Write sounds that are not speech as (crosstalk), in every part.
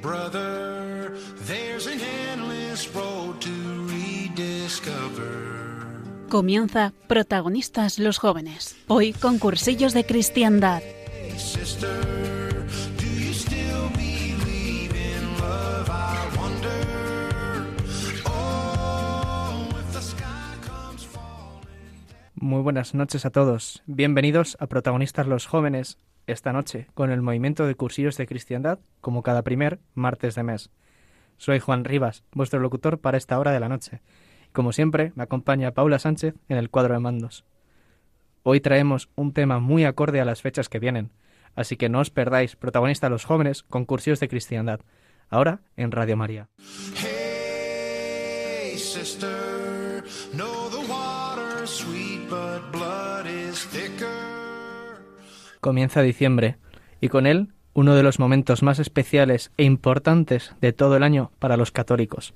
brother. There's an endless road to rediscover. Comienza Protagonistas los jóvenes. Hoy con cursillos de cristiandad. Oh. Muy buenas noches a todos. Bienvenidos a Protagonistas los Jóvenes esta noche con el movimiento de cursillos de cristiandad como cada primer martes de mes. Soy Juan Rivas, vuestro locutor para esta hora de la noche. Como siempre, me acompaña Paula Sánchez en el cuadro de mandos. Hoy traemos un tema muy acorde a las fechas que vienen, así que no os perdáis Protagonistas los Jóvenes con cursillos de cristiandad, ahora en Radio María. Comienza diciembre y con él uno de los momentos más especiales e importantes de todo el año para los católicos,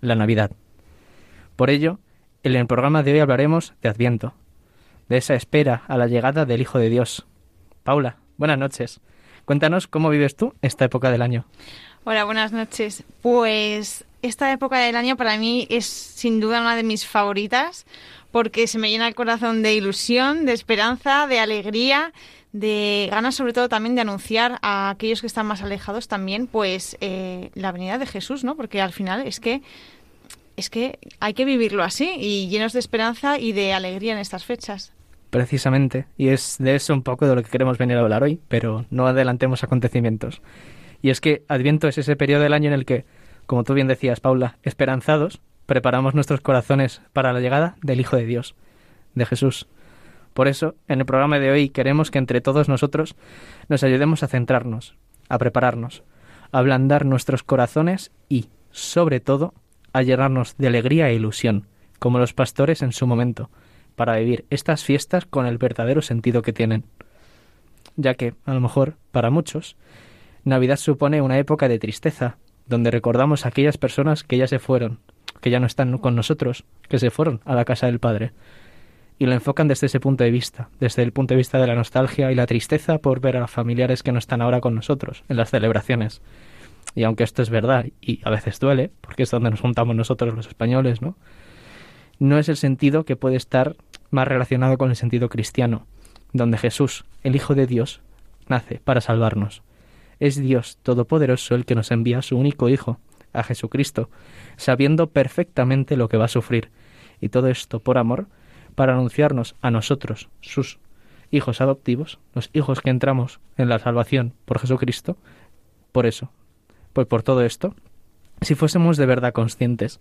la Navidad. Por ello, en el programa de hoy hablaremos de Adviento, de esa espera a la llegada del Hijo de Dios. Paula, buenas noches. Cuéntanos cómo vives tú esta época del año. Hola, buenas noches. Pues esta época del año para mí es sin duda una de mis favoritas porque se me llena el corazón de ilusión, de esperanza, de alegría, de ganas sobre todo también de anunciar a aquellos que están más alejados también pues eh, la venida de Jesús, ¿no? Porque al final es que es que hay que vivirlo así y llenos de esperanza y de alegría en estas fechas. Precisamente, y es de eso un poco de lo que queremos venir a hablar hoy, pero no adelantemos acontecimientos. Y es que Adviento es ese periodo del año en el que, como tú bien decías, Paula, esperanzados, preparamos nuestros corazones para la llegada del Hijo de Dios, de Jesús. Por eso, en el programa de hoy queremos que entre todos nosotros nos ayudemos a centrarnos, a prepararnos, a ablandar nuestros corazones y, sobre todo, a llenarnos de alegría e ilusión, como los pastores en su momento, para vivir estas fiestas con el verdadero sentido que tienen. Ya que, a lo mejor, para muchos, Navidad supone una época de tristeza, donde recordamos a aquellas personas que ya se fueron, que ya no están con nosotros, que se fueron a la casa del Padre. Y lo enfocan desde ese punto de vista, desde el punto de vista de la nostalgia y la tristeza por ver a los familiares que no están ahora con nosotros en las celebraciones. Y aunque esto es verdad y a veces duele, porque es donde nos juntamos nosotros los españoles, ¿no? No es el sentido que puede estar más relacionado con el sentido cristiano, donde Jesús, el Hijo de Dios, nace para salvarnos. Es Dios Todopoderoso el que nos envía su único Hijo, a Jesucristo, sabiendo perfectamente lo que va a sufrir, y todo esto por amor, para anunciarnos a nosotros, sus hijos adoptivos, los hijos que entramos en la salvación por Jesucristo, por eso, pues por todo esto, si fuésemos de verdad conscientes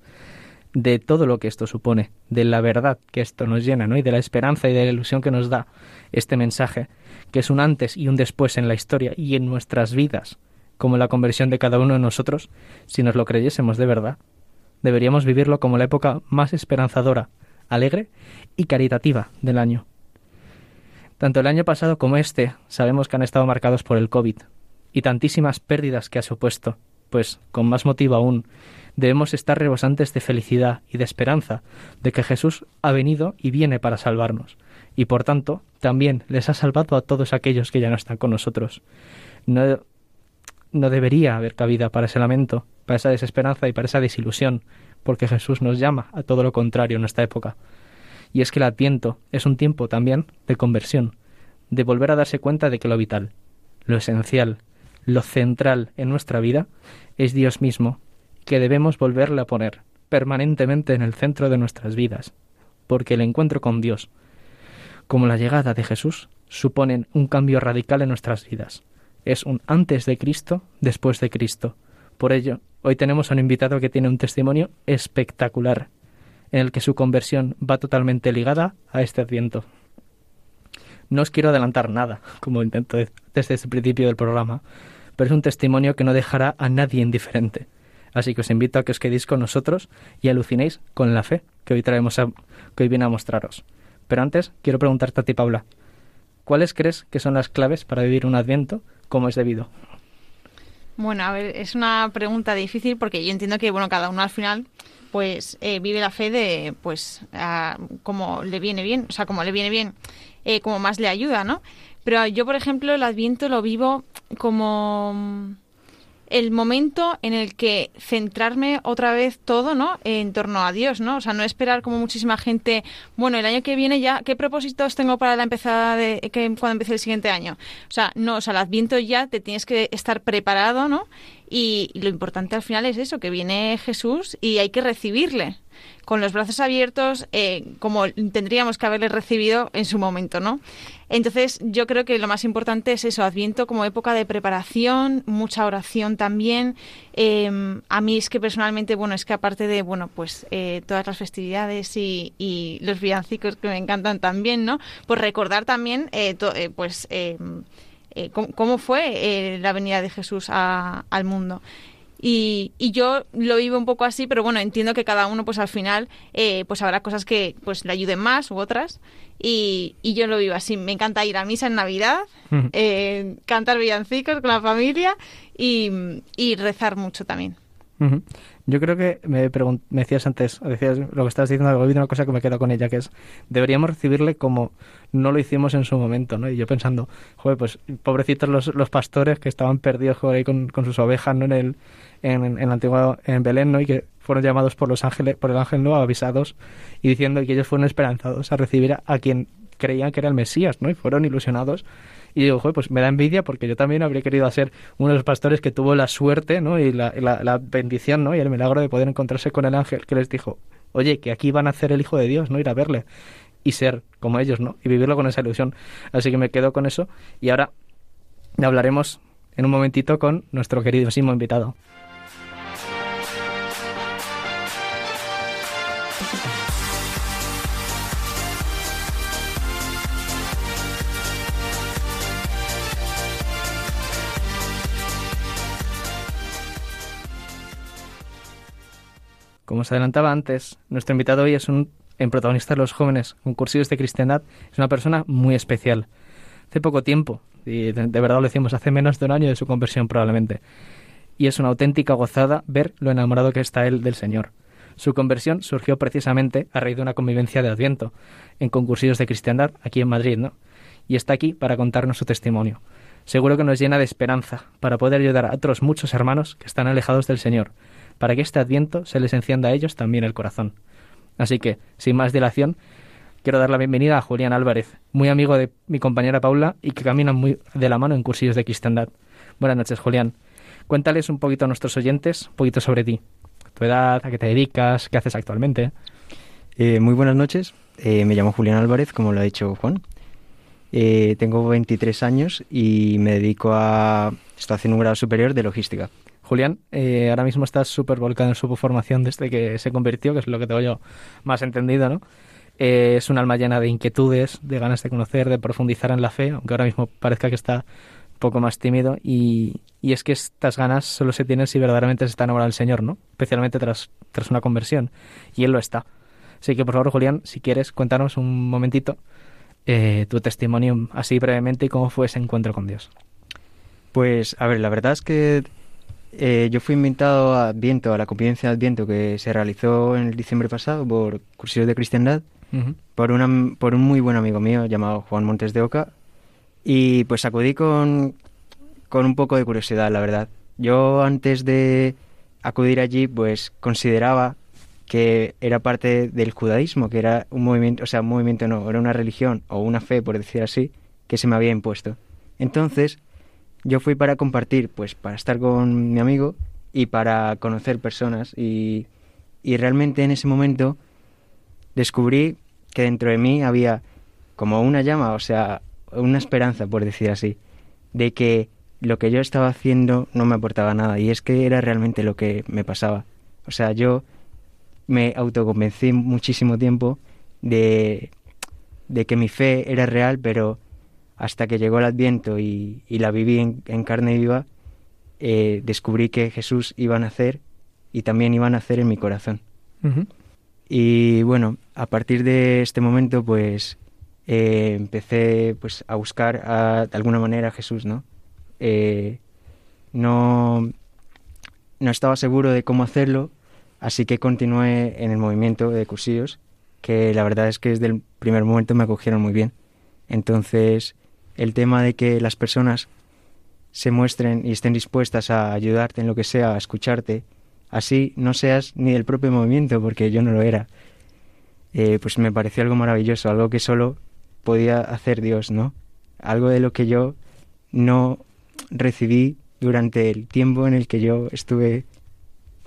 de todo lo que esto supone, de la verdad que esto nos llena, ¿no? Y de la esperanza y de la ilusión que nos da este mensaje, que es un antes y un después en la historia y en nuestras vidas, como la conversión de cada uno de nosotros, si nos lo creyésemos de verdad, deberíamos vivirlo como la época más esperanzadora, alegre y caritativa del año. Tanto el año pasado como este sabemos que han estado marcados por el COVID y tantísimas pérdidas que ha supuesto, pues, con más motivo aún, debemos estar rebosantes de felicidad y de esperanza de que Jesús ha venido y viene para salvarnos, y por tanto también les ha salvado a todos aquellos que ya no están con nosotros. No, no debería haber cabida para ese lamento, para esa desesperanza y para esa desilusión, porque Jesús nos llama a todo lo contrario en esta época. Y es que el adviento es un tiempo también de conversión, de volver a darse cuenta de que lo vital, lo esencial, lo central en nuestra vida es Dios mismo, que debemos volverle a poner permanentemente en el centro de nuestras vidas, porque el encuentro con Dios, como la llegada de Jesús, suponen un cambio radical en nuestras vidas. Es un antes de Cristo, después de Cristo. Por ello, hoy tenemos a un invitado que tiene un testimonio espectacular, en el que su conversión va totalmente ligada a este adviento. No os quiero adelantar nada, como intento desde el principio del programa, pero es un testimonio que no dejará a nadie indiferente. Así que os invito a que os quedéis con nosotros y alucinéis con la fe que hoy traemos a, que hoy viene a mostraros. Pero antes quiero preguntarte a ti, Paula, ¿cuáles crees que son las claves para vivir un adviento como es debido? Bueno, a ver, es una pregunta difícil porque yo entiendo que bueno cada uno al final pues eh, vive la fe de pues a, como le viene bien, o sea, como le viene bien, eh, como más le ayuda, ¿no? Pero yo, por ejemplo, el Adviento lo vivo como el momento en el que centrarme otra vez todo, ¿no? En torno a Dios, ¿no? O sea, no esperar como muchísima gente, bueno, el año que viene ya, ¿qué propósitos tengo para la empezada de que cuando empiece el siguiente año? O sea, no, o sea, el Adviento ya te tienes que estar preparado, ¿no? Y, y lo importante al final es eso, que viene Jesús y hay que recibirle con los brazos abiertos, eh, como tendríamos que haberle recibido en su momento, ¿no? Entonces, yo creo que lo más importante es eso, Adviento como época de preparación, mucha oración también. Em, a mí es que personalmente, bueno, es que aparte de, bueno, pues eh, todas las festividades y, los villancicos que me encantan también, ¿no? Pues recordar también, eh, pues, em, cómo, fue la venida de Jesús al mundo. Y, y, yo lo vivo un poco así, pero bueno, entiendo que cada uno pues al final eh, pues habrá cosas que pues le ayuden más u otras y, y, yo lo vivo así. Me encanta ir a misa en Navidad, eh, cantar villancicos con la familia y, y rezar mucho también. Yo creo que me, me decías antes, decías lo que estabas diciendo, algo una cosa que me queda con ella, que es, deberíamos recibirle como no lo hicimos en su momento, ¿no? Y yo pensando, joder, pues pobrecitos los, los pastores que estaban perdidos joder, ahí con, con sus ovejas, ¿no? En el, en, en, el antiguo en Belén, ¿no? Y que fueron llamados por los ángeles, por el ángel, ¿no? Avisados y diciendo que ellos fueron esperanzados a recibir a, a quien creían que era el Mesías, ¿no? Y fueron ilusionados y digo, Joder, pues me da envidia porque yo también habría querido ser uno de los pastores que tuvo la suerte, ¿no? Y la, la, la, bendición, ¿no? Y el milagro de poder encontrarse con el ángel que les dijo, oye, que aquí van a hacer el Hijo de Dios, ¿no? Ir a verle y ser como ellos, ¿no? Y vivirlo con esa ilusión. Así que me quedo con eso y ahora hablaremos en un momentito con nuestro queridísimo invitado. Como os adelantaba antes, nuestro invitado hoy es un en protagonista de los jóvenes concursos de cristiandad, es una persona muy especial. Hace poco tiempo, y de, de, verdad lo decimos, hace menos de un año de su conversión probablemente. Y es una auténtica gozada ver lo enamorado que está él del Señor. Su conversión surgió precisamente a raíz de una convivencia de Adviento en concursillos de cristiandad aquí en Madrid, ¿no? Y está aquí para contarnos su testimonio. Seguro que nos llena de esperanza para poder ayudar a otros muchos hermanos que están alejados del Señor, para que este adviento se les encienda a ellos también el corazón. Así que, sin más dilación, quiero dar la bienvenida a Julián Álvarez, muy amigo de mi compañera Paula y que camina muy de la mano en cursillos de cristandad. Buenas noches, Julián. Cuéntales un poquito a nuestros oyentes, un poquito sobre ti, tu edad, a qué te dedicas, qué haces actualmente. Eh, muy buenas noches, eh, me llamo Julián Álvarez, como lo ha dicho Juan. Eh, tengo 23 años y me dedico a... Estoy haciendo un grado superior de logística. Julián, eh, ahora mismo estás súper volcado en su formación desde que se convirtió, que es lo que tengo yo más entendido, ¿no? Eh, es un alma llena de inquietudes, de ganas de conocer, de profundizar en la fe, aunque ahora mismo parezca que está un poco más tímido. Y, y es que estas ganas solo se tienen si verdaderamente se está enamorado del Señor, ¿no? Especialmente tras, tras una conversión. Y Él lo está. Así que, por favor, Julián, si quieres, cuéntanos un momentito eh, tu testimonio así brevemente y cómo fue ese encuentro con Dios. Pues, a ver, la verdad es que eh, yo fui invitado a Adviento, a la convivencia de Adviento que se realizó en el diciembre pasado por Cursillos de Cristiandad, uh -huh. por, una, por un muy buen amigo mío llamado Juan Montes de Oca, y pues acudí con, con un poco de curiosidad, la verdad. Yo antes de acudir allí, pues consideraba que era parte del judaísmo, que era un movimiento, o sea, un movimiento no, era una religión o una fe, por decir así, que se me había impuesto. Entonces, yo fui para compartir, pues para estar con mi amigo y para conocer personas y, y realmente en ese momento descubrí que dentro de mí había como una llama, o sea, una esperanza, por decir así, de que lo que yo estaba haciendo no me aportaba nada y es que era realmente lo que me pasaba. O sea, yo me autoconvencí muchísimo tiempo de, de que mi fe era real, pero hasta que llegó el Adviento y, y la viví en, en carne viva, eh, descubrí que Jesús iba a nacer y también iba a nacer en mi corazón. Uh -huh. Y bueno, a partir de este momento, pues eh, empecé pues a buscar a, de alguna manera a Jesús, ¿no? Eh, no, no estaba seguro de cómo hacerlo, así que continué en el movimiento de cursillos, que la verdad es que desde el primer momento me acogieron muy bien. Entonces, el tema de que las personas se muestren y estén dispuestas a ayudarte en lo que sea, a escucharte, así no seas ni del propio movimiento, porque yo no lo era. Eh, pues me pareció algo maravilloso, algo que solo podía hacer Dios, ¿no? Algo de lo que yo no recibí durante el tiempo en el que yo estuve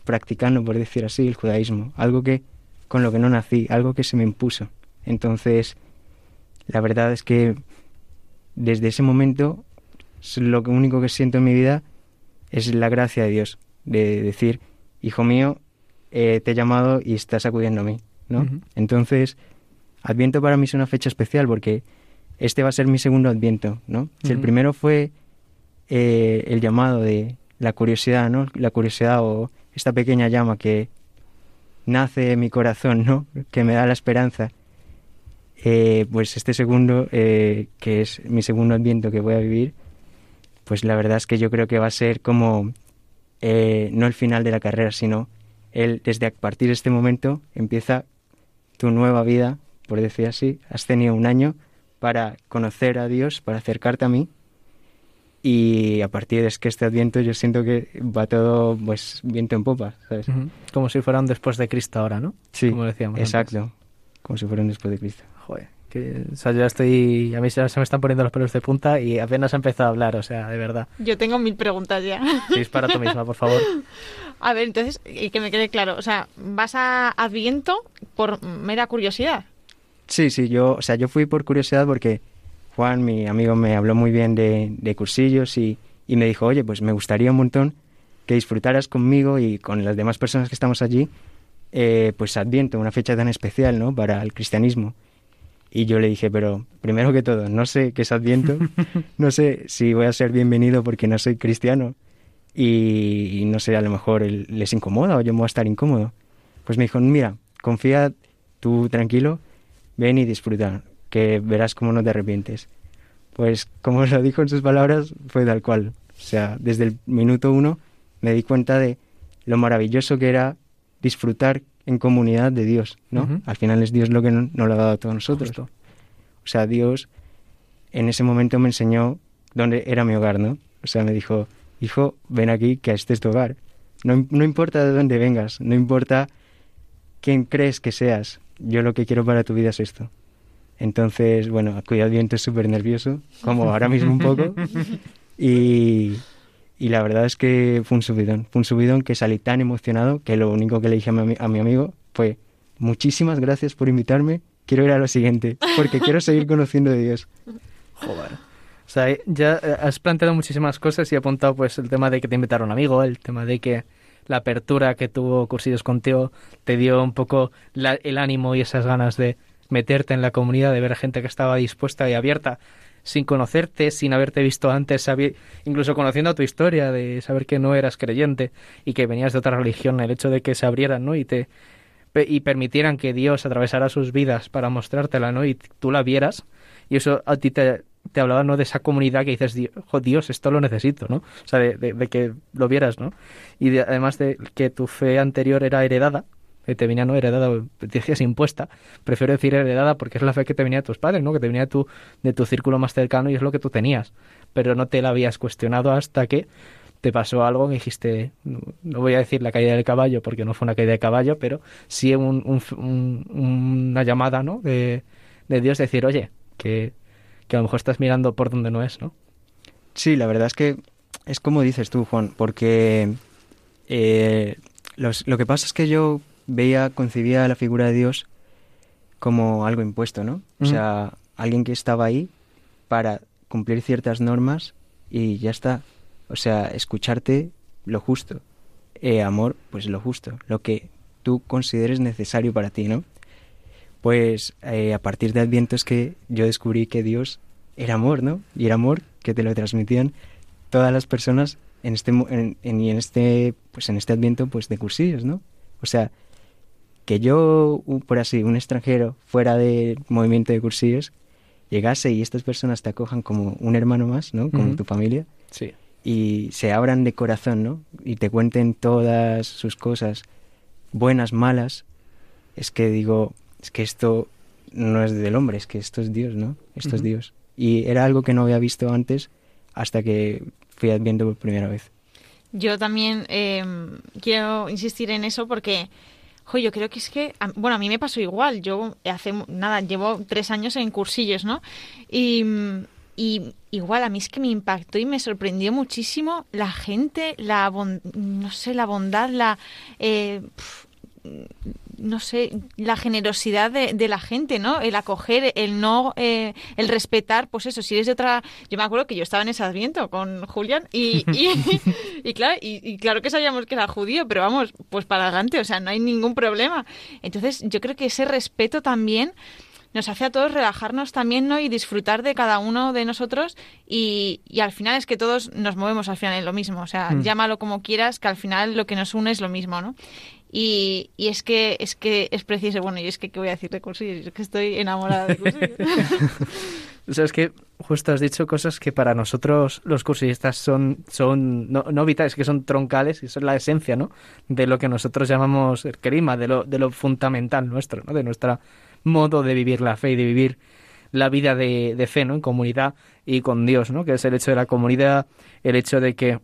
practicando, por decir así, el judaísmo, algo que con lo que no nací, algo que se me impuso. Entonces, la verdad es que desde ese momento lo único que siento en mi vida es la gracia de Dios, de decir, hijo mío, eh, te he llamado y estás acudiendo a mí, ¿no? Entonces, Adviento para mí es una fecha especial porque este va a ser mi segundo Adviento, ¿no? Si el primero fue eh, el llamado de la curiosidad, ¿no? La curiosidad o esta pequeña llama que nace en mi corazón, ¿no? Que me da la esperanza. Eh, pues este segundo, que es mi segundo Adviento que voy a vivir, pues la verdad es que yo creo que va a ser como eh, no el final de la carrera, sino el, desde a partir de este momento empieza tu nueva vida, por decir así. Has tenido un año para conocer a Dios, para acercarte a mí. Y a partir de este adviento yo siento que va todo pues viento en popa, ¿sabes? Como si fueran después de Cristo ahora, ¿no? Sí, Como decíamos exacto. Como si fueran después de Cristo. Joder. Que, o sea, yo estoy. A mí se, me están poniendo los pelos de punta y apenas he empezado a hablar, o sea, de verdad. Yo tengo mil preguntas ya. Sí, para tú misma, por favor. (laughs) A ver, entonces, y que me quede claro, o sea, ¿vas a Adviento por mera curiosidad? Sí, sí, yo, o sea, yo fui por curiosidad porque Juan, mi amigo, me habló muy bien de, de cursillos y, y me dijo, oye, pues me gustaría un montón que disfrutaras conmigo y con las demás personas que estamos allí, eh, pues Adviento, una fecha tan especial, ¿no? Para el cristianismo. Y yo le dije, pero primero que todo, no sé qué es Adviento, (laughs) no sé si voy a ser bienvenido porque no soy cristiano y, no sé, a lo mejor les incomoda o yo me voy a estar incómodo. Pues me dijo, mira, confía tú tranquilo, ven y disfruta, que verás cómo no te arrepientes. Pues como lo dijo en sus palabras, fue tal cual. O sea, desde el minuto uno me di cuenta de lo maravilloso que era disfrutar en comunidad de Dios, ¿no? Al final es Dios lo que nos no lo ha dado a todos nosotros. O sea, Dios en ese momento me enseñó dónde era mi hogar, ¿no? O sea, me dijo, hijo, ven aquí, que este es tu hogar. No, no importa de dónde vengas, no importa quién crees que seas, yo lo que quiero para tu vida es esto. Entonces, bueno, cuidado viento es súper nervioso, como ahora mismo un poco. (laughs) Y, y la verdad es que fue un subidón, fue un subidón que salí tan emocionado que lo único que le dije a mi, a mi amigo fue muchísimas gracias por invitarme, quiero ir a lo siguiente, porque quiero seguir (laughs) conociendo de Dios. Joder. O sea, ya eh, has planteado muchísimas cosas y he apuntado pues el tema de que te invitaron un amigo, el tema de que la apertura que tuvo Cursillos contigo te dio un poco el ánimo y esas ganas de meterte en la comunidad, de ver gente que estaba dispuesta y abierta sin conocerte, sin haberte visto antes, incluso conociendo tu historia, de saber que no eras creyente y que venías de otra religión, el hecho de que se abrieran, ¿no? Y te y permitieran que Dios atravesara sus vidas para mostrártela, ¿no? Y tú la vieras y eso a ti te, te hablaba, ¿no? De esa comunidad que dices, Dios, esto lo necesito, ¿no? O sea, de, de, que lo vieras, ¿no? Y además de que tu fe anterior era heredada, te venía no heredada, decías impuesta, prefiero decir heredada porque es la fe que te venía de tus padres, ¿no? Que te venía de tu, de tu círculo más cercano y es lo que tú tenías, pero no te la habías cuestionado hasta que te pasó algo que dijiste, no voy a decir la caída del caballo porque no fue una caída de caballo, pero sí un, una llamada, ¿no? De, de Dios decir, oye, que, que a lo mejor estás mirando por donde no es, ¿no? Sí, la verdad es que es como dices tú, Juan, porque eh, lo que pasa es que yo veía, concebía la figura de Dios como algo impuesto, ¿no? O sea, alguien que estaba ahí para cumplir ciertas normas y ya está. O sea, escucharte lo justo. Eh, amor, pues lo justo, lo que tú consideres necesario para ti, ¿no? Pues eh, a partir de Adviento es que yo descubrí que Dios era amor, ¿no? Y era amor que te lo transmitían todas las personas en este en, en, en este pues en este Adviento pues de cursillos, ¿no? O sea, que yo, por así, un extranjero fuera del movimiento de cursillos, llegase y estas personas te acojan como un hermano más, ¿no? Como tu familia. Sí. Y se abran de corazón, ¿no? Y te cuenten todas sus cosas, buenas, malas. Es que digo, es que esto no es del hombre, es que esto es Dios, ¿no? Esto es Dios. Y era algo que no había visto antes hasta que fui adviento por primera vez. Yo también eh, quiero insistir en eso porque, jo, yo creo que es que, bueno, a mí me pasó igual. Yo hace, nada, llevo tres años en cursillos, ¿no? Y, y igual a mí es que me impactó y me sorprendió muchísimo la gente, la, bon- no sé, la bondad, la... eh, no sé, la generosidad de, de la gente, ¿no? El acoger, el no, eh, el respetar, pues eso, si eres de otra... Yo me acuerdo que yo estaba en ese adviento con Julián y, y, (laughs) y claro, y, y claro que sabíamos que era judío, pero vamos, pues para adelante, o sea, no hay ningún problema. Entonces yo creo que ese respeto también nos hace a todos relajarnos también, ¿no? Y disfrutar de cada uno de nosotros y, y al final es que todos nos movemos al final en lo mismo, o sea, Mm. llámalo como quieras, que al final lo que nos une es lo mismo, ¿no? Y, es que es que es preciso, bueno, y es que qué voy a decir de cursillos, es que estoy enamorada de cursillos. (laughs) O sea, es que justo has dicho cosas que para nosotros los cursillistas son, son no, no vitales, que son troncales, y es la esencia, ¿no? De lo que nosotros llamamos el kerima, de lo, de lo fundamental nuestro, ¿no? De nuestro modo de vivir la fe y de vivir la vida de, de fe, ¿no? En comunidad y con Dios, ¿no? Que es el hecho de la comunidad, el hecho de que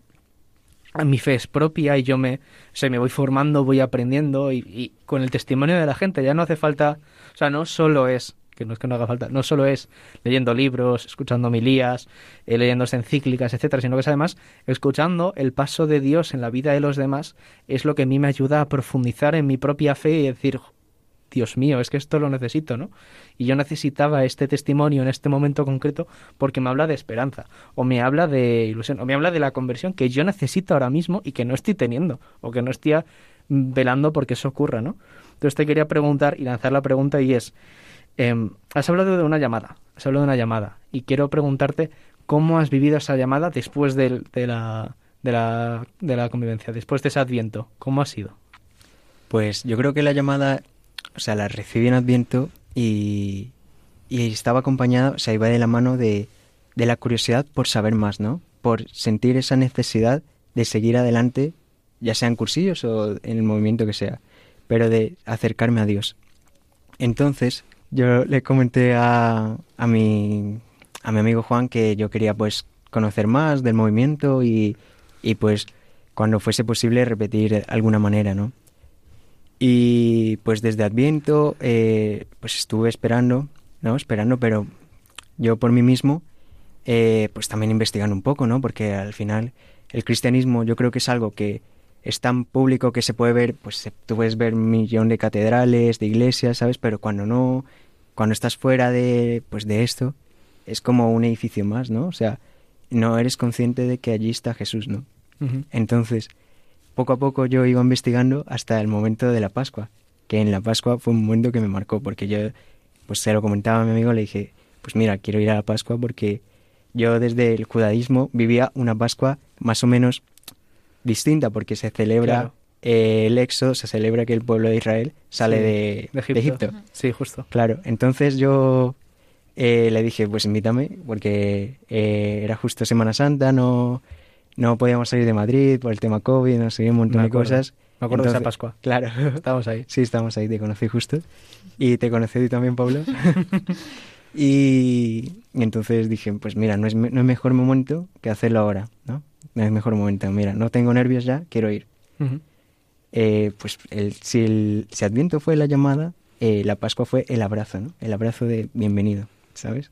mi fe es propia y yo me, o me voy formando, voy aprendiendo y, con el testimonio de la gente ya no hace falta, o sea, no solo es, que no es que no haga falta, no solo es leyendo libros, escuchando homilías, eh, leyendo encíclicas, etcétera, sino que es además escuchando el paso de Dios en la vida de los demás es lo que a mí me ayuda a profundizar en mi propia fe y decir, Dios mío, es que esto lo necesito, ¿no? Y yo necesitaba este testimonio en este momento concreto porque me habla de esperanza, o me habla de ilusión, o me habla de la conversión que yo necesito ahora mismo y que no estoy teniendo, o que no estoy mm, velando porque eso ocurra, ¿no? Entonces te quería preguntar y lanzar la pregunta y es, em, has hablado de una llamada, has hablado de una llamada, y quiero preguntarte cómo has vivido esa llamada después de, la, de, la, de la convivencia, después de ese adviento, ¿cómo ha sido? Pues yo creo que la llamada, o sea, la recibí en Adviento y, y estaba acompañada, o sea, iba de la mano de, de la curiosidad por saber más, ¿no? Por sentir esa necesidad de seguir adelante, ya sea en cursillos o en el movimiento que sea, pero de acercarme a Dios. Entonces, yo le comenté a, a, mi, a mi amigo Juan que yo quería pues conocer más del movimiento y, y pues cuando fuese posible repetir alguna manera, ¿no? Y pues desde Adviento, eh, pues estuve esperando, ¿no? Esperando, pero yo por mí mismo, eh, pues también investigando un poco, ¿no? Porque al final el cristianismo yo creo que es algo que es tan público que se puede ver, pues se- tú puedes ver un millón de catedrales, de iglesias, ¿sabes? Pero cuando no, cuando estás fuera de, pues de esto, es como un edificio más, ¿no? O sea, no eres consciente de que allí está Jesús, ¿no? Entonces, poco a poco yo iba investigando hasta el momento de la Pascua, que en la Pascua fue un momento que me marcó, porque yo, pues se lo comentaba a mi amigo, le dije, pues mira, quiero ir a la Pascua porque yo desde el judaísmo vivía una Pascua más o menos distinta, porque se celebra Claro. eh, el éxodo, se celebra que el pueblo de Israel sale Sí, de, de de Egipto. Egipto. Sí, justo. Claro, entonces yo eh, le dije, pues invítame, porque eh, era justo Semana Santa, no, no podíamos salir de Madrid por el tema COVID, no sé, un montón de cosas. Me acuerdo de esa Pascua. Claro, (laughs) Estamos ahí. sí, estamos ahí, te conocí justo. Y te conocí ti también, Pablo. (laughs) y, entonces dije, pues mira, no es, no es mejor momento que hacerlo ahora, ¿no? No es mejor momento, mira, no tengo nervios ya, quiero ir. Eh, pues el, si el si Adviento fue la llamada, eh, la Pascua fue el abrazo, ¿no? El abrazo de bienvenido, ¿sabes?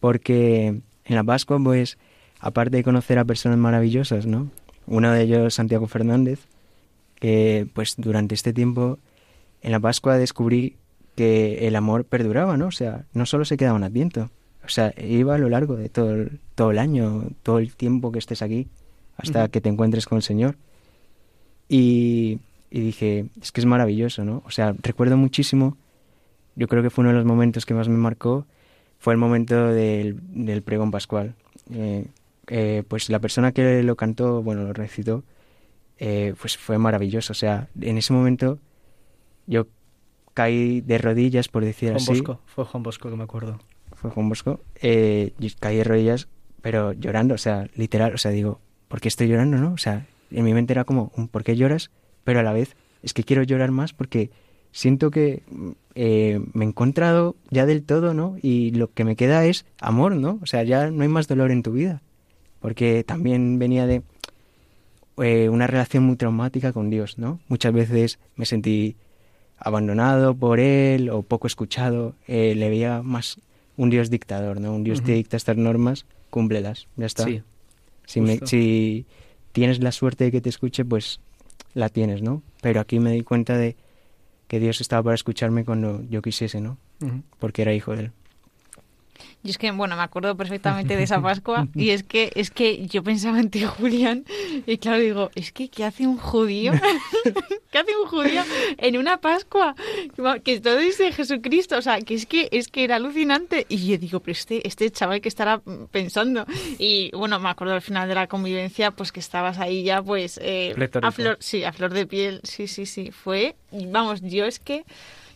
Porque en la Pascua, pues, aparte de conocer a personas maravillosas, ¿no? Uno de ellos, Santiago Fernández, que pues durante este tiempo en la Pascua descubrí que el amor perduraba, ¿no? O sea, no solo se quedaba en Adviento, o sea, iba a lo largo de todo el, todo el año, todo el tiempo que estés aquí, hasta que te encuentres con el Señor. Y, y dije, es que es maravilloso, ¿no? O sea, recuerdo muchísimo, yo creo que fue uno de los momentos que más me marcó, fue el momento del, del pregón pascual. Eh, eh, pues la persona que lo cantó, bueno, lo recitó, eh, pues fue maravilloso. O sea, en ese momento yo caí de rodillas, por decir Juan así. Bosco. Fue Juan Bosco que me acuerdo. Fue Juan Bosco. Eh, yo caí de rodillas, pero llorando, o sea, literal. O sea, digo, ¿por qué estoy llorando, no? O sea, en mi mente era como, un ¿por qué lloras? Pero a la vez es que quiero llorar más porque siento que mm, eh, me he encontrado ya del todo, ¿no? Y lo que me queda es amor, ¿no? O sea, ya no hay más dolor en tu vida. Porque también venía de eh, una relación muy traumática con Dios, ¿no? Muchas veces me sentí abandonado por Él o poco escuchado, eh, le veía más un Dios dictador, ¿no? Un Dios que dicta estas normas, cúmplelas, ya está. Sí, si, me- si tienes la suerte de que te escuche, pues la tienes, ¿no? Pero aquí me di cuenta de que Dios estaba para escucharme cuando yo quisiese, ¿no? Porque era hijo de Él. Y es que, bueno, me acuerdo perfectamente de esa (laughs) Pascua y es que es que yo pensaba en ti, (laughs) Julián, y claro, digo, es que ¿qué hace un judío? (laughs) ¿Qué hace un judío en una Pascua? Que todo de Jesucristo, o sea, que es que es que era alucinante y yo digo, pero este este chaval que estará pensando y bueno, me acuerdo al final de la convivencia pues que estabas ahí ya pues eh, a flor, sí, a flor de piel, sí, sí, sí, fue, vamos, yo es que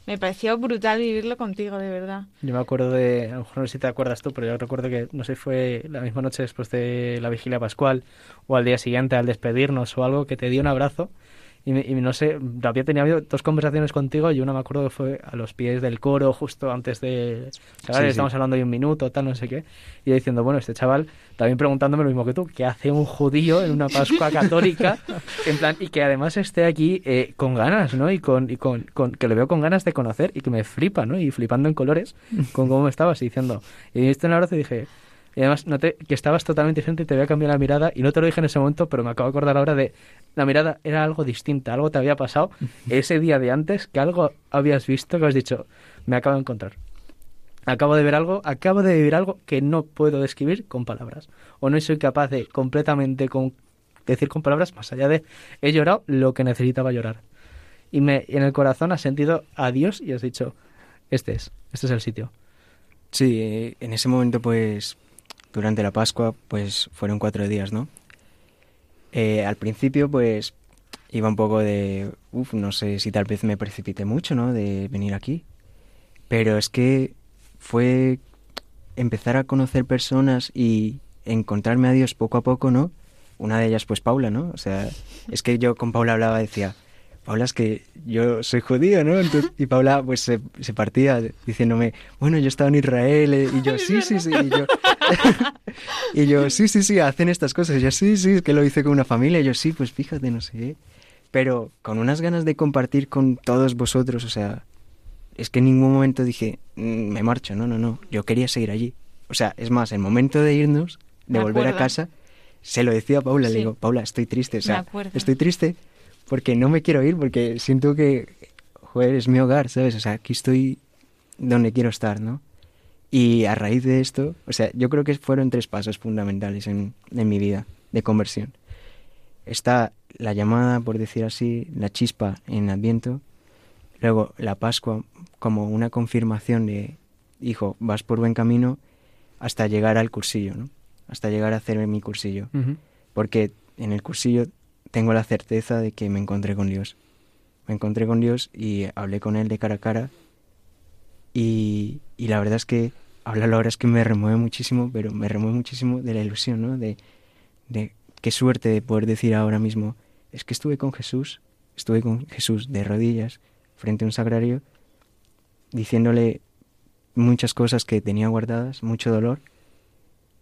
me pareció brutal vivirlo contigo, de verdad. Yo me acuerdo de, a lo mejor no sé si te acuerdas tú, pero yo recuerdo que, no sé, fue la misma noche después de la vigilia pascual o al día siguiente al despedirnos o algo, que te di un abrazo y, y no sé, había tenido dos conversaciones contigo y una me acuerdo que fue a los pies del coro justo antes de... Sí, estamos sí. hablando de un minuto, tal, no sé qué, y yo diciendo, bueno, este chaval también preguntándome lo mismo que tú, ¿qué hace un judío en una Pascua católica? (laughs) en plan, y que además esté aquí eh, con ganas, ¿no? Y con, y con, con- que lo veo con ganas de conocer y que me flipa, ¿no? Y flipando en colores con cómo me estabas diciendo. Y me diste un abrazo y dije, y además noté que estabas totalmente diferente y te había cambiado la mirada y no te lo dije en ese momento, pero me acabo de acordar ahora de la mirada era algo distinta, algo te había pasado ese día de antes, que algo habías visto que has dicho, me acabo de encontrar. Acabo de ver algo, acabo de vivir algo que no puedo describir con palabras. O no soy capaz de completamente con, decir con palabras, más allá de he llorado lo que necesitaba llorar. Y me, en el corazón has sentido a Dios y has dicho, este es, este es el sitio. Sí, en ese momento, pues, durante la Pascua, pues, fueron cuatro días, ¿no? Eh, al principio, pues, iba un poco de, uff, no sé si tal vez me precipité mucho, ¿no? De venir aquí. Pero es que fue empezar a conocer personas y encontrarme a Dios poco a poco, ¿no? Una de ellas, pues, Paula, ¿no? O sea, es que yo con Paula hablaba, decía, Paula, es que yo soy judío, ¿no? Entonces- y Paula, pues, se, se partía diciéndome, bueno, yo estaba en Israel, eh", y yo, (laughs) sí, sí, sí, y yo, (laughs) y yo, sí, sí, sí, hacen estas cosas, y yo, sí, sí, es que lo hice con una familia, y yo, sí, pues fíjate, no sé. Pero con unas ganas de compartir con todos vosotros, o sea, es que en ningún momento dije, "Mm, me marcho, no, no, no, yo quería seguir allí. O sea, es más, el momento de irnos, de Me volver a casa, se lo decía a Paula, Sí. le digo, Paula, estoy triste, o sea, estoy triste porque no me quiero ir, porque siento que, joder, es mi hogar, ¿sabes? O sea, aquí estoy donde quiero estar, ¿no? Y a raíz de esto, o sea, yo creo que fueron tres pasos fundamentales en, en mi vida de conversión. Está la llamada, por decir así, la chispa en Adviento, luego la Pascua como una confirmación de, hijo, vas por buen camino hasta llegar al cursillo, ¿no? Hasta llegar a hacer mi cursillo. Porque en el cursillo tengo la certeza de que me encontré con Dios. Me encontré con Dios y hablé con Él de cara a cara. Y, y la verdad es que hablarlo ahora es que me remueve muchísimo, pero me remueve muchísimo de la ilusión, ¿no? De, de qué suerte de poder decir ahora mismo, es que estuve con Jesús, estuve con Jesús de rodillas frente a un sagrario, diciéndole muchas cosas que tenía guardadas, mucho dolor,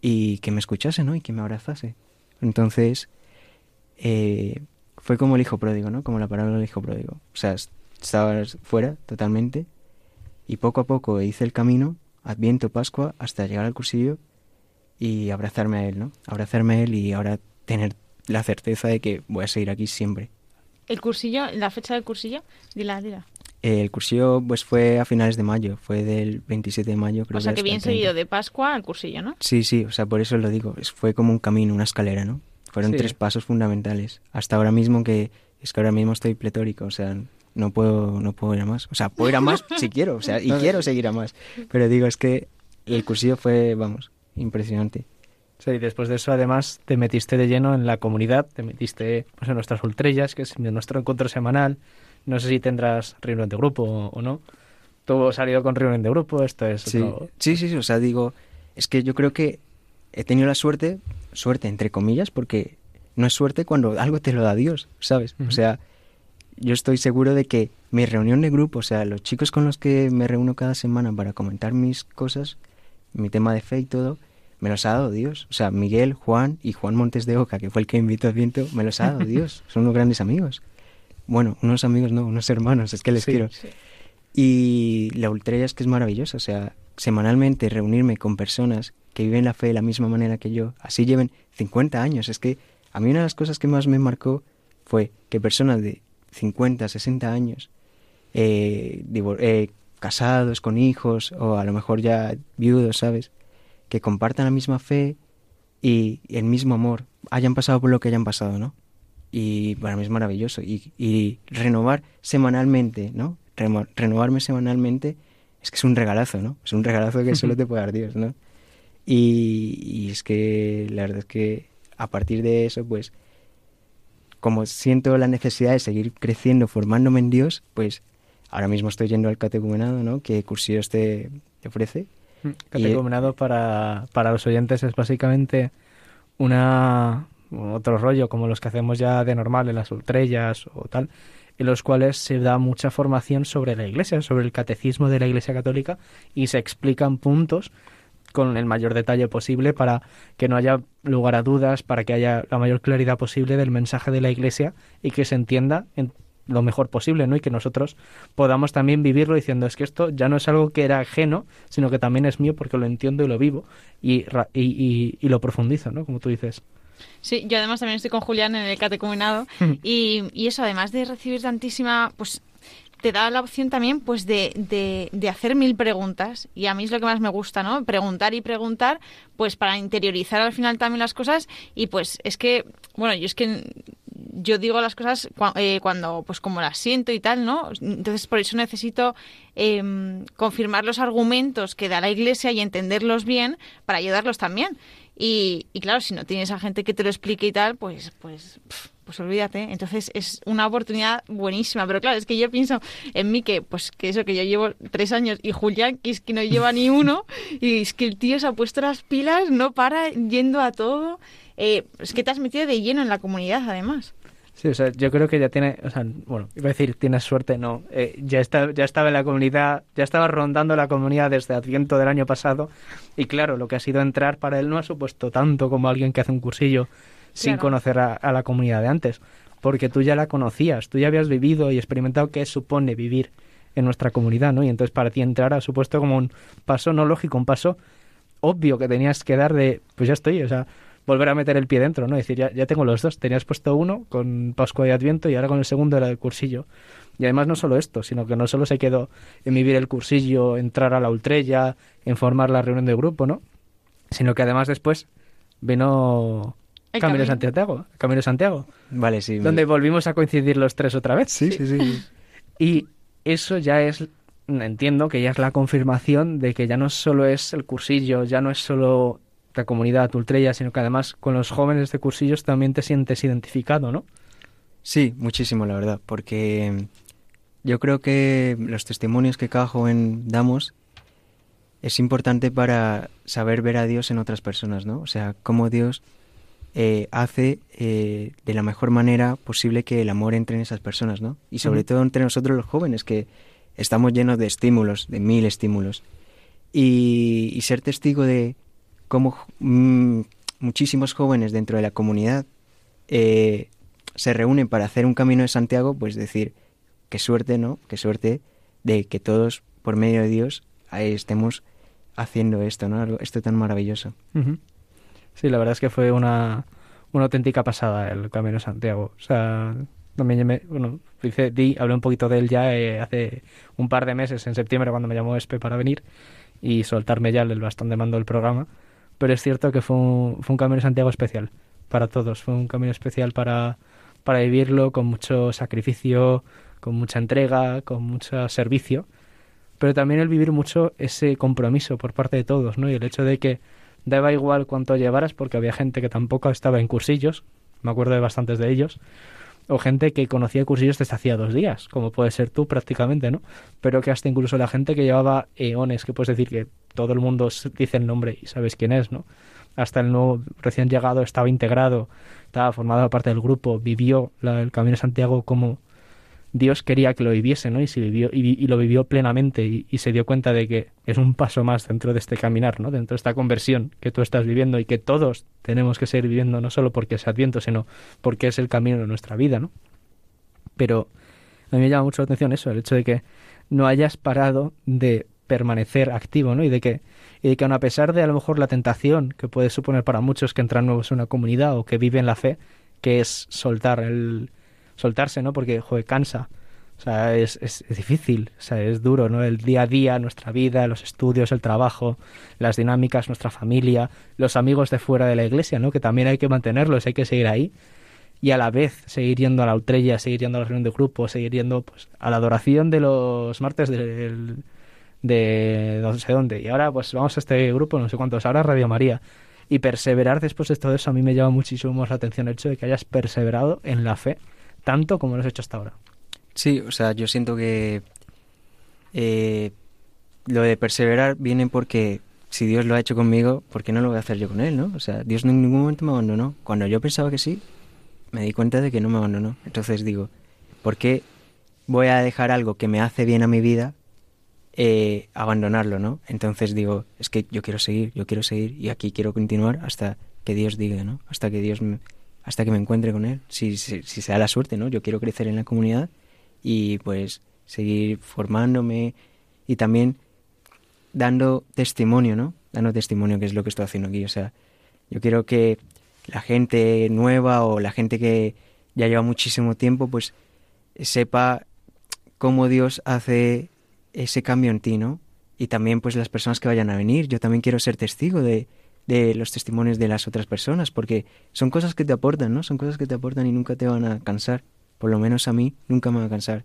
y que me escuchase, ¿no? Y que me abrazase. Entonces, eh, fue como el hijo pródigo, ¿no? Como la parábola del hijo pródigo. O sea, est- estabas fuera totalmente y poco a poco hice el camino, Adviento, Pascua, hasta llegar al cursillo y abrazarme a él, ¿no? Abrazarme a él y ahora tener la certeza de que voy a seguir aquí siempre. El cursillo, la fecha del cursillo, dila, dila. Eh, el cursillo pues fue a finales de mayo, fue del 27 de mayo, creo O sea que bien el 30. seguido de Pascua al cursillo, ¿no? Sí, sí, o sea, por eso lo digo. Fue como un camino, una escalera, ¿no? Fueron Sí. tres pasos fundamentales. Hasta ahora mismo que es que ahora mismo estoy pletórico, o sea, no puedo, no puedo ir a más. O sea, puedo ir a más (laughs) si quiero, o sea, y quiero seguir a más. Pero digo, es que el cursillo fue, vamos, impresionante. Sí, después de eso, además, te metiste de lleno en la comunidad, te metiste pues, en nuestras ultrellas, que es nuestro encuentro semanal. No sé si tendrás reunión de grupo o, o no. Tú has salido con reunión de grupo, esto es Sí, otro- sí, sí, sí, o sea, digo, es que yo creo que he tenido la suerte, suerte entre comillas, porque no es suerte cuando algo te lo da Dios, ¿sabes? O sea, yo estoy seguro de que mi reunión de grupo, o sea, los chicos con los que me reúno cada semana para comentar mis cosas, mi tema de fe y todo, me los ha dado Dios. O sea, Miguel, Juan y Juan Montes de Oca, que fue el que invitó a Viento, me los ha dado (laughs) Dios. Son unos grandes amigos. Bueno, unos amigos no, unos hermanos, es que les quiero. Y la ultrella es que es maravillosa, o sea, semanalmente reunirme con personas que viven la fe de la misma manera que yo, así lleven 50 años. Es que a mí una de las cosas que más me marcó fue que personas de 50, 60 años, eh, eh, casados, con hijos, o a lo mejor ya viudos, ¿sabes? Que compartan la misma fe y el mismo amor, hayan pasado por lo que hayan pasado, ¿no? Y para mí es maravilloso. Y, y renovar semanalmente, ¿no? Renovarme semanalmente es que es un regalazo, ¿no? Es un regalazo que solo te (laughs) puede dar Dios, ¿no? Y, es que la verdad es que a partir de eso, pues, como siento la necesidad de seguir creciendo, formándome en Dios, pues ahora mismo estoy yendo al catecumenado, ¿no? Que Cursillos te, te ofrece. Mm, catecumenado para, para los oyentes es básicamente una otro rollo como los que hacemos ya de normal en las ultrellas o tal, en los cuales se da mucha formación sobre la Iglesia, sobre el catecismo de la Iglesia Católica y se explican puntos con el mayor detalle posible para que no haya lugar a dudas, para que haya la mayor claridad posible del mensaje de la Iglesia y que se entienda en lo mejor posible, ¿no? Y que nosotros podamos también vivirlo diciendo es que esto ya no es algo que era ajeno, sino que también es mío porque lo entiendo y lo vivo y, y, y lo profundizo, ¿no? Como tú dices. Sí, yo además también estoy con Julián en el catecumenado y, y eso, además de recibir tantísima, pues te da la opción también pues de, de, de, hacer mil preguntas y a mí es lo que más me gusta, ¿no? Preguntar y preguntar pues para interiorizar al final también las cosas y pues es que, bueno, yo es que yo digo las cosas eh, cuando pues como las siento y tal, ¿no? Entonces por eso necesito em, confirmar los argumentos que da la Iglesia y entenderlos bien para ayudarlos también. Y, claro, si no tienes a gente que te lo explique y tal, pues, pues, pues olvídate. Entonces es una oportunidad buenísima. Pero claro, es que yo pienso en mí que, pues, que eso, que yo llevo tres años y Julián, que es que no lleva ni uno, y es que el tío se ha puesto las pilas, no para yendo a todo. Eh, es que te has metido de lleno en la comunidad, además. Sí, o sea, yo creo que ya tiene, o sea, bueno, iba a decir, tienes suerte, no. Eh, ya, está, ya estaba en la comunidad, ya estaba rondando la comunidad desde Adviento del año pasado. Y claro, lo que ha sido entrar para él no ha supuesto tanto como alguien que hace un cursillo sin conocer a, la comunidad de antes. Porque tú ya la conocías, tú ya habías vivido y experimentado qué supone vivir en nuestra comunidad, ¿no? Y entonces para ti entrar ha supuesto como un paso no lógico, un paso obvio que tenías que dar de, pues ya estoy, o sea, volver a meter el pie dentro, ¿no? Es decir, ya, ya tengo los dos. Tenías puesto uno con Pascua y Adviento y ahora con el segundo era el cursillo. Y además no solo esto, sino que no solo se quedó en vivir el cursillo, entrar a la ultrella, en formar la reunión de grupo, ¿no? Sino que además después vino Camino de Santiago, Camino de Santiago. Vale, sí. Donde volvimos a coincidir los tres otra vez. Sí, sí, sí. Y eso ya es, entiendo que ya es la confirmación de que ya no solo es el cursillo, ya no es solo la comunidad ultrella, sino que además con los jóvenes de cursillos también te sientes identificado, ¿no? Sí, muchísimo, la verdad, porque yo creo que los testimonios que cada joven damos es importante para saber ver a Dios en otras personas, ¿no? O sea, cómo Dios eh, hace eh, de la mejor manera posible que el amor entre en esas personas, ¿no? Y sobre todo entre nosotros los jóvenes, que estamos llenos de estímulos, de mil estímulos. y ser testigo de, cómo mm, muchísimos jóvenes dentro de la comunidad eh, se reúnen para hacer un camino de Santiago, pues decir, qué suerte, ¿no? Qué suerte de que todos, por medio de Dios, estemos haciendo esto, ¿no? Esto tan maravilloso. Sí, la verdad es que fue una, una auténtica pasada el Camino de Santiago. O sea, también bueno, di, hablé un poquito de él ya eh, hace un par de meses, en septiembre, cuando me llamó Espe para venir y soltarme ya el bastón de mando del programa pero es cierto que fue un, fue un Camino de Santiago especial para todos, fue un camino especial para, para vivirlo con mucho sacrificio, con mucha entrega, con mucho servicio, pero también el vivir mucho ese compromiso por parte de todos, ¿no? Y el hecho de que daba igual cuánto llevaras, porque había gente que tampoco estaba en cursillos, me acuerdo de bastantes de ellos, o gente que conocía cursillos desde hacía dos días, como puede ser tú prácticamente, ¿no? Pero que hasta incluso la gente que llevaba eones, que puedes decir que todo el mundo dice el nombre y sabes quién es, ¿no? Hasta el nuevo recién llegado estaba integrado, estaba formado parte del grupo, vivió el Camino de Santiago como, Dios quería que lo viviese, ¿no? Y, se vivió, y, lo vivió plenamente y, se dio cuenta de que es un paso más dentro de este caminar, ¿no? Dentro de esta conversión que tú estás viviendo y que todos tenemos que seguir viviendo, no solo porque es Adviento, sino porque es el camino de nuestra vida, ¿no? Pero a mí me llama mucho la atención eso, el hecho de que no hayas parado de permanecer activo, ¿no? Y de que y de que aun a pesar de a lo mejor la tentación que puede suponer para muchos que entran nuevos en una comunidad o que viven la fe, que es soltar el soltarse, ¿no? Porque joder, cansa. O sea, es, es, difícil, o sea, es duro, ¿no? El día a día, nuestra vida, los estudios, el trabajo, las dinámicas, nuestra familia, los amigos de fuera de la iglesia, ¿no? Que también hay que mantenerlos, hay que seguir ahí y a la vez seguir yendo a la ultrella, seguir yendo a la reunión de grupo, seguir yendo pues, a la adoración de los martes del, de no sé dónde. Y ahora pues vamos a este grupo, no sé cuántos, ahora Radio María. Y perseverar después de todo eso a mí me llama muchísimo la atención el hecho de que hayas perseverado en la fe tanto como lo has hecho hasta ahora. Sí, o sea, yo siento que eh, lo de perseverar viene porque si Dios lo ha hecho conmigo, ¿por qué no lo voy a hacer yo con Él, no? O sea, Dios en ningún momento me abandonó. Cuando yo pensaba que sí, me di cuenta de que no me abandonó. Entonces digo, ¿por qué voy a dejar algo que me hace bien a mi vida eh, abandonarlo, ¿no? Entonces digo, es que yo quiero seguir, yo quiero seguir y aquí quiero continuar hasta que Dios diga, ¿no? Hasta que Dios me, hasta que me encuentre con Él, si, si, si se da la suerte, ¿no? Yo quiero crecer en la comunidad y pues seguir formándome y también dando testimonio, ¿no? Dando testimonio, que es lo que estoy haciendo aquí. O sea, yo quiero que la gente nueva o la gente que ya lleva muchísimo tiempo, pues sepa cómo Dios hace ese cambio en ti, ¿no? Y también pues las personas que vayan a venir. Yo también quiero ser testigo de, de los testimonios de las otras personas, porque son cosas que te aportan, ¿no? Son cosas que te aportan y nunca te van a cansar. Por lo menos a mí nunca me va a cansar.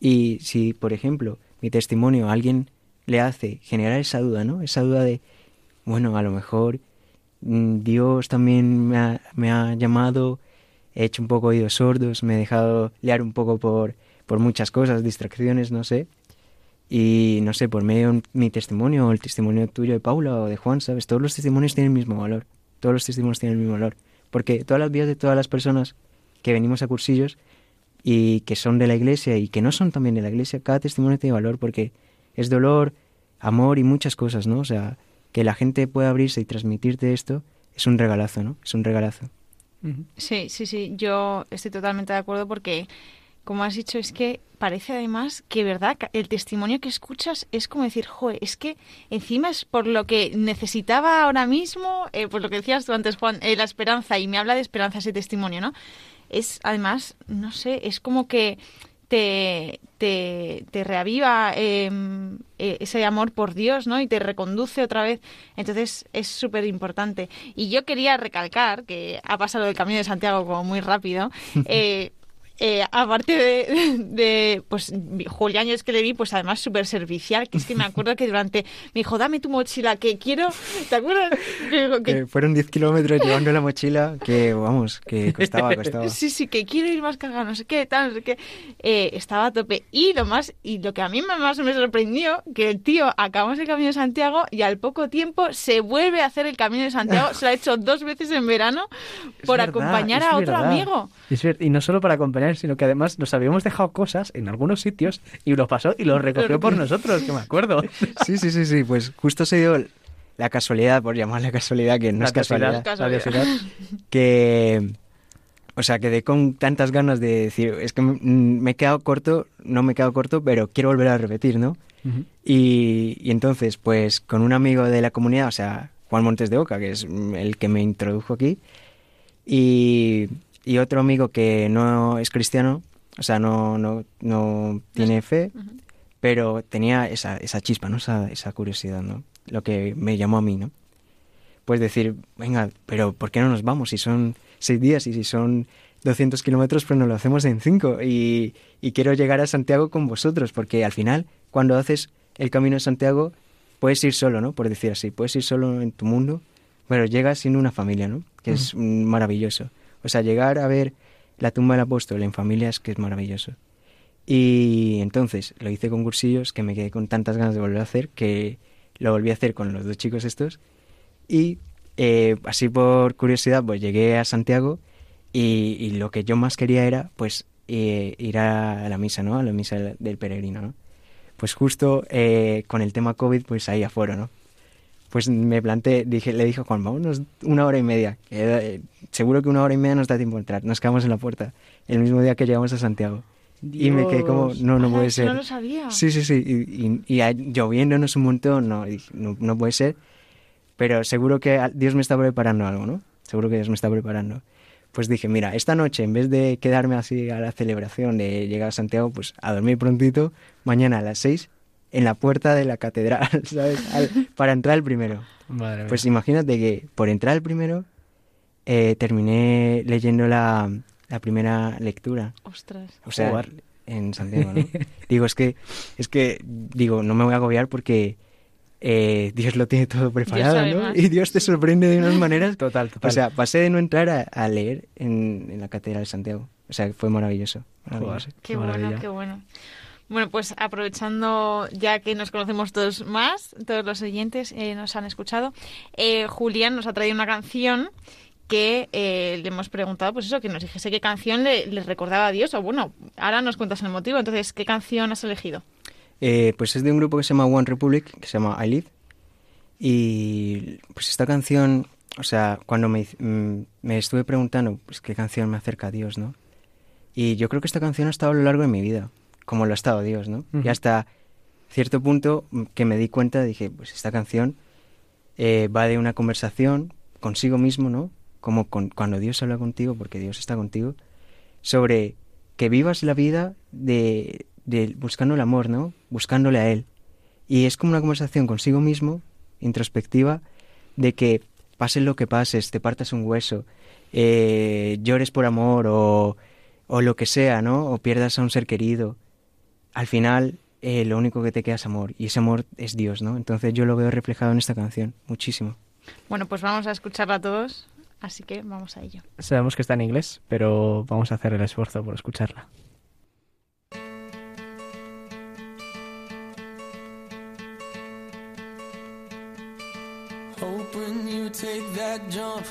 Y si, por ejemplo, mi testimonio a alguien le hace generar esa duda, ¿no? Esa duda de, bueno, a lo mejor mm, Dios también me ha, me ha llamado, he hecho un poco oídos sordos, me he dejado liar un poco por, por muchas cosas, distracciones, no sé. Y no sé, por medio de mi testimonio o el testimonio tuyo de Paula o de Juan, ¿sabes? Todos los testimonios tienen el mismo valor. Todos los testimonios tienen el mismo valor. Porque todas las vidas de todas las personas que venimos a cursillos y que son de la iglesia y que no son también de la iglesia, cada testimonio tiene valor porque es dolor, amor y muchas cosas, ¿no? O sea, que la gente pueda abrirse y transmitirte esto es un regalazo, ¿no? Es un regalazo. Sí, sí, sí, yo estoy totalmente de acuerdo porque como has dicho, es que parece además que, ¿verdad? El testimonio que escuchas es como decir, joder, es que encima es por lo que necesitaba ahora mismo, eh, por lo que decías tú antes, Juan, eh, la esperanza, y me habla de esperanza ese testimonio, ¿no? Es además, no sé, es como que te, te, te reaviva em, e, ese amor por Dios, ¿no? Y te reconduce otra vez. Entonces es súper importante. Y yo quería recalcar, que ha pasado el Camino de Santiago como muy rápido, (laughs) eh, eh, aparte de, de, pues Julián, yo es que le vi, pues además súper servicial, que es que me (laughs) acuerdo que durante, me dijo, dame tu mochila, que quiero, ¿te acuerdas? Que, fueron 10 kilómetros llevando la mochila, que vamos, que costaba, costaba. (laughs) Sí, sí, que quiero ir más cargado, no sé qué, tal, no sé qué, eh, estaba a tope. Y lo más, y lo que a mí más me sorprendió, que el tío acabamos el Camino de Santiago y al poco tiempo se vuelve a hacer el Camino de Santiago, se lo ha hecho dos veces en verano por acompañar a otro amigo. y no solo para acompañar sino que además nos habíamos dejado cosas en algunos sitios y lo pasó y lo recogió por nosotros, que me acuerdo. (laughs) Sí, sí, sí, sí, pues justo se dio la casualidad, por llamarle casualidad, que no es casualidad, casualidad, que... O sea, quedé con tantas ganas de decir, es que me he quedado corto, no me he quedado corto, pero quiero volver a repetir, ¿no? y, y, entonces, pues con un amigo de la comunidad, o sea, Juan Montes de Oca, que es el que me introdujo aquí, y, y otro amigo que no es cristiano, o sea, no, no, no tiene fe, pero tenía esa, esa chispa, ¿no? Esa, esa curiosidad, ¿no? Lo que me llamó a mí, ¿no? Pues decir, venga, pero ¿por qué no nos vamos? Si son seis días y si son 200 kilómetros, pues nos lo hacemos en cinco. Y, y quiero llegar a Santiago con vosotros, porque al final, cuando haces el camino de Santiago, puedes ir solo, ¿no? Por decir así, puedes ir solo en tu mundo, pero llegas sin una familia, ¿no? Que es maravilloso. O sea, llegar a ver la tumba del apóstol en familias que es maravilloso. Y entonces lo hice con cursillos que me quedé con tantas ganas de volver a hacer que lo volví a hacer con los dos chicos estos. Y eh, así por curiosidad, pues llegué a Santiago y, lo que yo más quería era, pues, eh, ir a la misa, ¿no? A la misa del peregrino, ¿no? Pues justo eh, con el tema COVID, pues ahí afuera, ¿no? Pues me planteé, dije, le dije a Juan, vámonos una hora y media. Eh, seguro que una hora y media nos da tiempo de entrar. Nos quedamos en la puerta el mismo día que llegamos a Santiago. Y me quedé como, no, no puede ser. No lo sabía. Sí, sí, sí. Y, y, y lloviéndonos un montón, no, no, no puede ser. Pero seguro que Dios me está preparando algo, ¿no? Seguro que Dios me está preparando pues dije, mira, esta noche en vez de quedarme así a la celebración de llegar a Santiago, pues a dormir prontito, mañana a las seis en la puerta de la catedral, (laughs) ¿sabes? para entrar el primero. pues imagínate que por entrar el primero eh, terminé leyendo la, la, primera lectura. Ostras. O sea, en Santiago, ¿no? (laughs) digo, es que, es que, digo, no me voy a agobiar porque eh, Dios lo tiene todo preparado, ¿no? Y Dios te sorprende de unas maneras. Total, total. O sea, pasé de no entrar a, leer en, la Catedral de Santiago. O sea, fue maravilloso. qué, bueno, qué bueno. Bueno, pues aprovechando ya que nos conocemos todos más, todos los oyentes eh, nos han escuchado, eh, Julián nos ha traído una canción que le hemos preguntado, pues eso, que nos dijese qué canción le, le recordaba a Dios, o bueno, ahora nos cuentas el motivo, entonces, ¿qué canción has elegido? Eh, pues es de un grupo que se llama One Republic, que se llama I Live. Y pues esta canción, o sea, cuando me, mm, me estuve preguntando pues, qué canción me acerca a Dios, ¿no? Y yo creo que esta canción ha estado a lo largo de mi vida, como lo ha estado Dios, ¿no? Y hasta cierto punto que me di cuenta, dije, pues esta canción eh, va de una conversación consigo mismo, ¿no? Como con, cuando Dios habla contigo, porque Dios está contigo, sobre que vivas la vida de, buscando el amor, ¿no? Buscándole a Él. Y es como una conversación consigo mismo, introspectiva, de que pase lo que pases, te partas un hueso, eh, llores por amor o, o, lo que sea, ¿no? O pierdas a un ser querido. Al final, eh, lo único que te queda es amor, y ese amor es Dios, ¿no? Entonces yo lo veo reflejado en esta canción, muchísimo. Bueno, pues vamos a escucharla todos, así que vamos a ello. Sabemos que está en inglés, pero vamos a hacer el esfuerzo por escucharla. take that jump,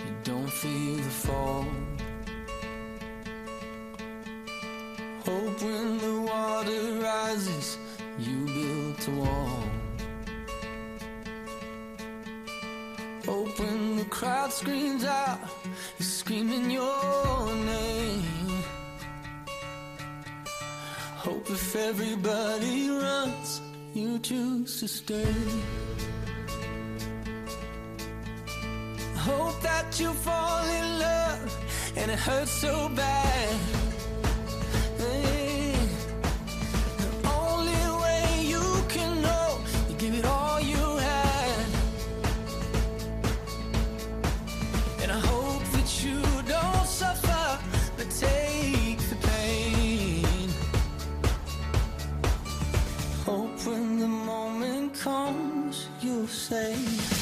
you don't feel the fall. Hope when the water rises, you build a wall. Hope when the crowd screams out, you're screaming your name. Hope if everybody runs, you choose to stay. hope that you fall in love and it hurts so bad. When the moment comes, you'll say.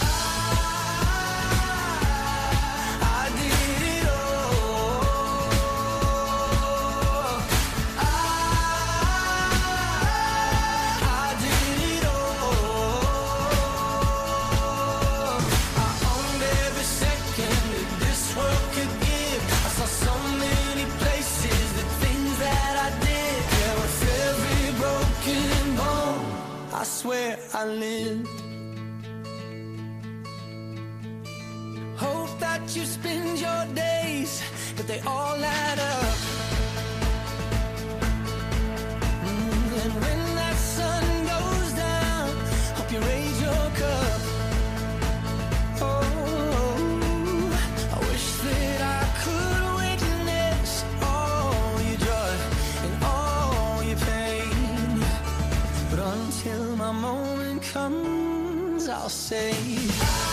I lived. Hope that you spend your days, but they all add up. I'll say.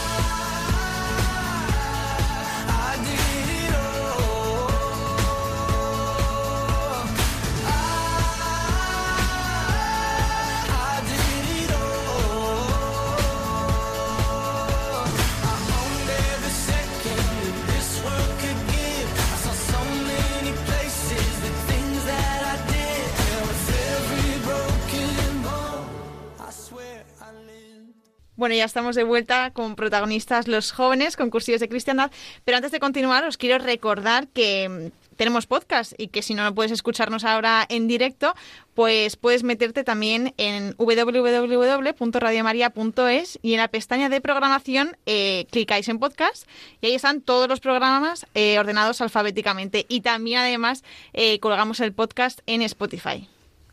Bueno, ya estamos de vuelta con protagonistas los jóvenes, con cursillos de cristiandad, pero antes de continuar os quiero recordar que mm, tenemos podcast y que si no puedes escucharnos ahora en directo, pues puedes meterte también en www.radiomaria.es y en la pestaña de programación eh, clicáis en podcast y ahí están todos los programas eh, ordenados alfabéticamente y también además eh, colgamos el podcast en Spotify.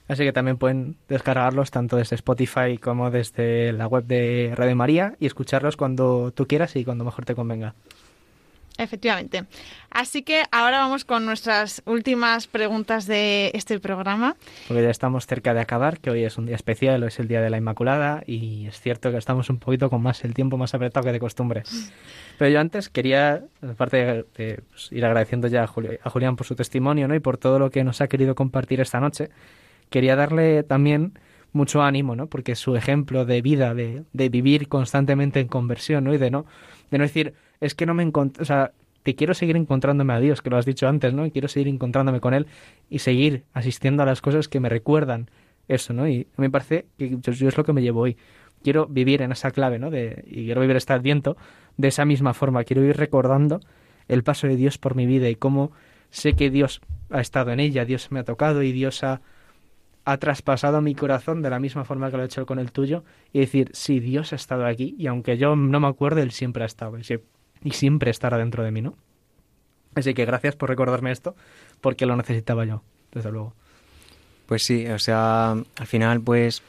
Así que también pueden descargarlos tanto desde Spotify como desde la web de Radio María y escucharlos cuando tú quieras y cuando mejor te convenga. Efectivamente. Así que ahora vamos con nuestras últimas preguntas de este programa. Porque ya estamos cerca de acabar, que hoy es un día especial, hoy es el Día de la Inmaculada y es cierto que estamos un poquito con más el tiempo más apretado que de costumbre. Pero yo antes quería, aparte de pues, ir agradeciendo ya a, Julián por su testimonio ¿no? y por todo lo que nos ha querido compartir esta noche, quería darle también mucho ánimo, ¿no? Porque su ejemplo de vida, de, de vivir constantemente en conversión, ¿no? Y de no, de no decir, es que no me encuentro, o sea, que quiero seguir encontrándome a Dios, que lo has dicho antes, ¿no? Y quiero seguir encontrándome con Él y seguir asistiendo a las cosas que me recuerdan eso, ¿no? Y me parece que yo, es lo que me llevo hoy. Quiero vivir en esa clave, ¿no? De, y quiero vivir este adviento de esa misma forma. Quiero ir recordando el paso de Dios por mi vida y cómo sé que Dios ha estado en ella, Dios me ha tocado y Dios ha, ha traspasado mi corazón de la misma forma que lo ha hecho con el tuyo y decir, sí, Dios ha estado aquí y aunque yo no me acuerde, Él siempre ha estado y siempre estará dentro de mí, ¿no? Así que gracias por recordarme esto, porque lo necesitaba yo, desde luego. Pues sí, o sea, al final, pues,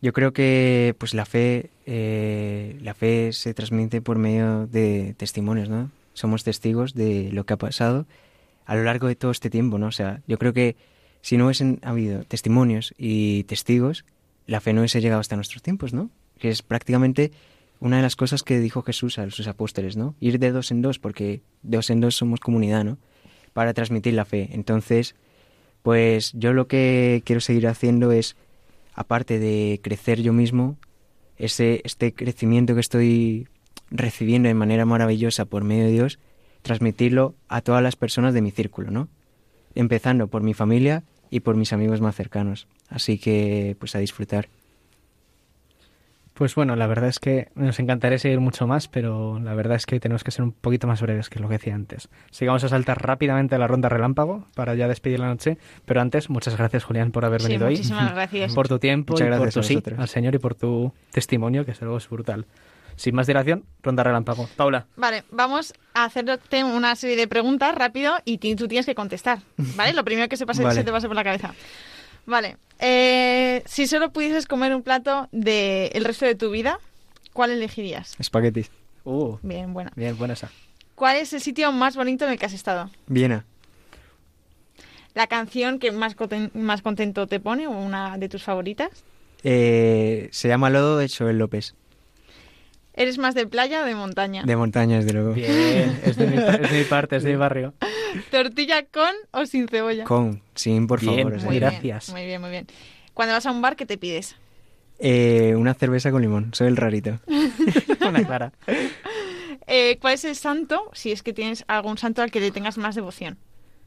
yo creo que, pues, la fe, eh, la fe se transmite por medio de testimonios, ¿no? Somos testigos de lo que ha pasado a lo largo de todo este tiempo, ¿no? O sea, yo creo que si no hubiesen habido testimonios y testigos, la fe no hubiese llegado hasta nuestros tiempos, ¿no? Que es prácticamente una de las cosas que dijo Jesús a sus apóstoles, ¿no? Ir de dos en dos, porque de dos en dos somos comunidad, ¿no? Para transmitir la fe. Entonces, pues yo lo que quiero seguir haciendo es, aparte de crecer yo mismo, ese, este crecimiento que estoy recibiendo de manera maravillosa por medio de Dios, transmitirlo a todas las personas de mi círculo, ¿no? Empezando por mi familia y por mis amigos más cercanos. Así que, pues a disfrutar. Pues bueno, la verdad es que nos encantaría seguir mucho más, pero la verdad es que tenemos que ser un poquito más breves que lo que decía antes. Así que vamos a saltar rápidamente a la ronda relámpago para ya despedir la noche. Pero antes, muchas gracias, Julián, por haber venido muchísimas hoy. (laughs) gracias. Por tu tiempo Muchas y por gracias tu a sí al Señor y por tu testimonio, que es algo brutal. Sin más dilación, ronda relámpago. Paula. Vale, vamos a hacerte una serie de preguntas rápido y tú tienes que contestar, ¿vale? Lo primero que se, pase, (laughs) Vale. se te pase por la cabeza. Vale, eh, si solo pudieses comer un plato de el resto de tu vida, ¿cuál elegirías? Espaguetis. Uh, Bien, buena. bien, buena esa. ¿Cuál es el sitio más bonito en el que has estado? Viena. ¿La canción que más, conten- más contento te pone o una de tus favoritas? Eh, se llama Lodo de Joel López. ¿Eres más de playa o de montaña? De montañas, de luego. Bien, es de mi, es de mi parte, es de mi barrio. ¿Tortilla con o sin cebolla? Con, sin, por Bien, favor. muy bien, gracias. muy bien, muy bien. Cuando vas a un bar, ¿qué te pides? Eh, una cerveza con limón. Soy el rarito. (laughs) Una clara. Eh, ¿Cuál es el santo, si es que tienes algún santo al que le tengas más devoción?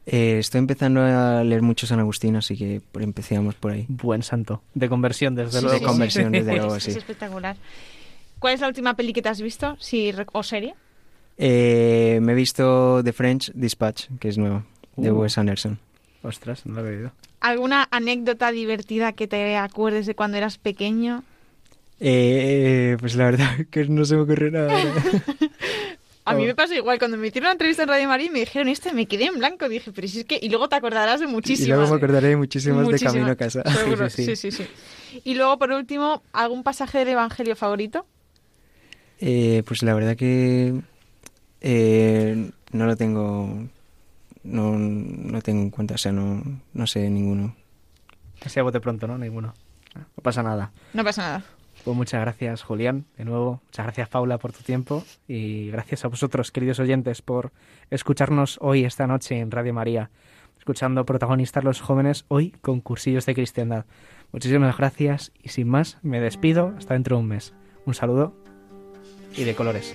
Eh, estoy empezando a leer mucho San Agustín, así que por- empecemos por ahí. Buen santo. De conversión, desde Sí, luego. de conversión, desde Es- (laughs) luego, es, sí. espectacular. ¿Cuál es la última peli que te has visto? Si, ¿O serie? Eh, me he visto The French Dispatch, que es nueva, de Uh. Wes Anderson. Ostras, no lo he oído. ¿Alguna anécdota divertida que te acuerdes de cuando eras pequeño? Eh, pues la verdad (laughs) que no se me ocurre nada. (laughs) A mí Oh. me pasó igual, cuando me hicieron una entrevista en Radio María y me dijeron esto, me quedé en blanco. Dije, pero si es que... Y luego te acordarás de y muchísimas. luego me acordaré de muchísimas de camino a casa. Seguro, (laughs) Sí, sí sí, sí. sí, Y luego, por último, ¿algún pasaje del Evangelio favorito? Eh, pues la verdad que eh, no lo tengo no, no tengo en cuenta, o sea, no, no sé ninguno. Así a bote pronto, ¿no? Ninguno. No pasa nada. No pasa nada. Pues muchas gracias, Julián, de nuevo. Muchas gracias, Paula, por tu tiempo. Y gracias a vosotros, queridos oyentes, por escucharnos hoy, esta noche, en Radio María. Escuchando protagonistas los jóvenes hoy con cursillos de cristiandad. Muchísimas gracias y sin más, me despido hasta dentro de un mes. Un saludo y de colores.